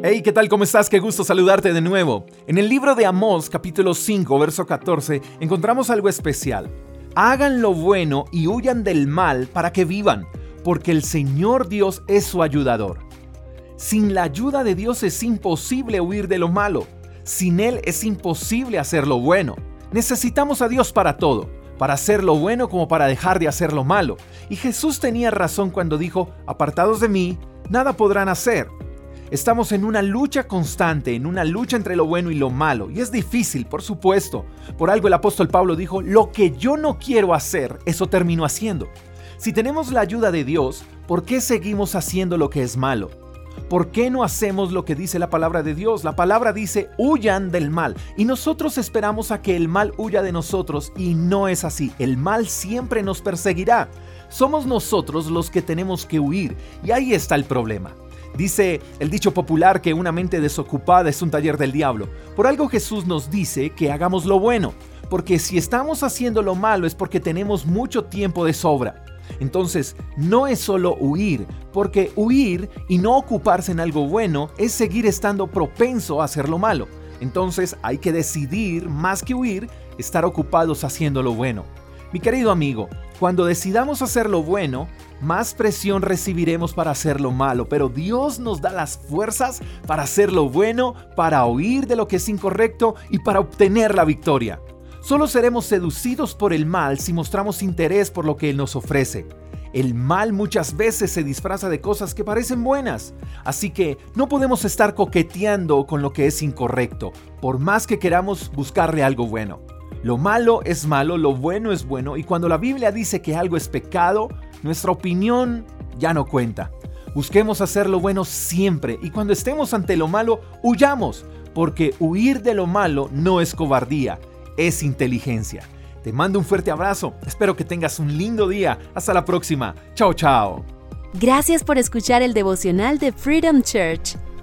Hey, ¿qué tal? ¿Cómo estás? Qué gusto saludarte de nuevo. En el libro de Amós, capítulo 5, verso 14, encontramos algo especial. Hagan lo bueno y huyan del mal para que vivan, porque el Señor Dios es su ayudador. Sin la ayuda de Dios es imposible huir de lo malo. Sin Él es imposible hacer lo bueno. Necesitamos a Dios para todo, para hacer lo bueno como para dejar de hacer lo malo. Y Jesús tenía razón cuando dijo, apartados de mí, nada podrán hacer. Estamos en una lucha constante, en una lucha entre lo bueno y lo malo. Y es difícil, por supuesto. Por algo el apóstol Pablo dijo, lo que yo no quiero hacer, eso termino haciendo. Si tenemos la ayuda de Dios, ¿por qué seguimos haciendo lo que es malo? ¿Por qué no hacemos lo que dice la palabra de Dios? La palabra dice, huyan del mal. Y nosotros esperamos a que el mal huya de nosotros y no es así. El mal siempre nos perseguirá. Somos nosotros los que tenemos que huir. Y ahí está el problema. Dice el dicho popular que una mente desocupada es un taller del diablo. Por algo Jesús nos dice que hagamos lo bueno, porque si estamos haciendo lo malo es porque tenemos mucho tiempo de sobra. Entonces, no es solo huir, porque huir y no ocuparse en algo bueno es seguir estando propenso a hacer lo malo. Entonces hay que decidir, más que huir, estar ocupados haciendo lo bueno. Mi querido amigo, cuando decidamos hacer lo bueno, más presión recibiremos para hacer lo malo, pero Dios nos da las fuerzas para hacer lo bueno, para huir de lo que es incorrecto y para obtener la victoria. Solo seremos seducidos por el mal si mostramos interés por lo que Él nos ofrece. El mal muchas veces se disfraza de cosas que parecen buenas, así que no podemos estar coqueteando con lo que es incorrecto, por más que queramos buscarle algo bueno. Lo malo es malo, lo bueno es bueno, y cuando la Biblia dice que algo es pecado, nuestra opinión ya no cuenta. Busquemos hacer lo bueno siempre, y cuando estemos ante lo malo, huyamos, porque huir de lo malo no es cobardía, es inteligencia. Te mando un fuerte abrazo, espero que tengas un lindo día. Hasta la próxima. Chao, chao. Gracias por escuchar el devocional de Freedom Church